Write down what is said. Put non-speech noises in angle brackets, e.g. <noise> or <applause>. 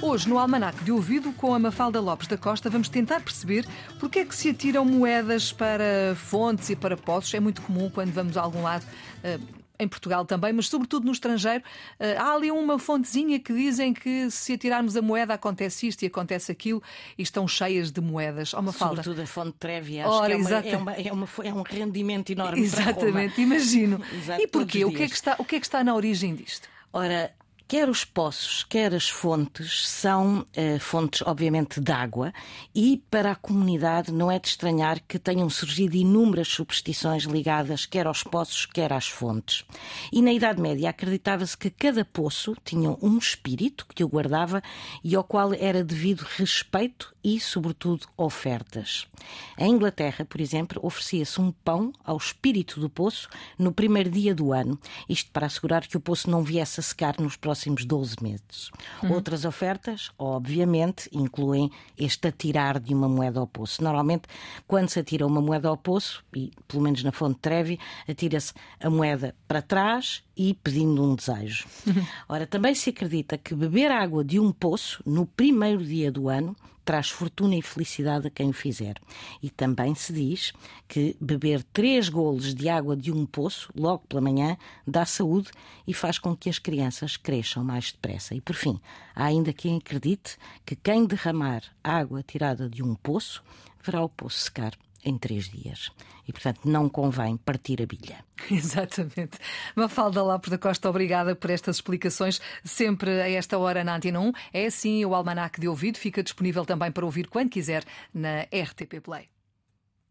Hoje, no Almanac de Ouvido, com a Mafalda Lopes da Costa, vamos tentar perceber porque é que se atiram moedas para fontes e para poços. É muito comum quando vamos a algum lado. Uh, em Portugal também, mas sobretudo no estrangeiro, uh, há ali uma fontezinha que dizem que se atirarmos a moeda acontece isto e acontece aquilo e estão cheias de moedas. Uma falda. Sobretudo a fonte Trevi, acho Ora, que é, uma, é, uma, é, uma, é, um rendimento enorme <laughs> Exatamente, imagino. Exato, e porquê? O que, é que está, o que é que está na origem disto? Ora, Quer os poços, quer as fontes são eh, fontes, obviamente, de água e para a comunidade não é de estranhar que tenham surgido inúmeras superstições ligadas quer aos poços, quer às fontes. E na Idade Média acreditava-se que cada poço tinha um espírito que o guardava e ao qual era devido respeito e, sobretudo, ofertas. Em Inglaterra, por exemplo, oferecia-se um pão ao espírito do poço no primeiro dia do ano, isto para assegurar que o poço não viesse a secar nos próximos próximos 12 meses. Uhum. Outras ofertas, obviamente, incluem este atirar de uma moeda ao poço. Normalmente, quando se atira uma moeda ao poço, e pelo menos na fonte Trevi, atira-se a moeda para trás e pedindo um desejo. <laughs> Ora, também se acredita que beber água de um poço no primeiro dia do ano traz fortuna e felicidade a quem o fizer. E também se diz que beber três golos de água de um poço, logo pela manhã, dá saúde e faz com que as crianças cresçam mais depressa. E por fim, há ainda quem acredite que quem derramar água tirada de um poço verá o poço secar em três dias. E, portanto, não convém partir a bilha. <laughs> Exatamente. Mafalda Lopes da Costa, obrigada por estas explicações, sempre a esta hora na Antena 1. É assim, o Almanac de Ouvido fica disponível também para ouvir quando quiser na RTP Play.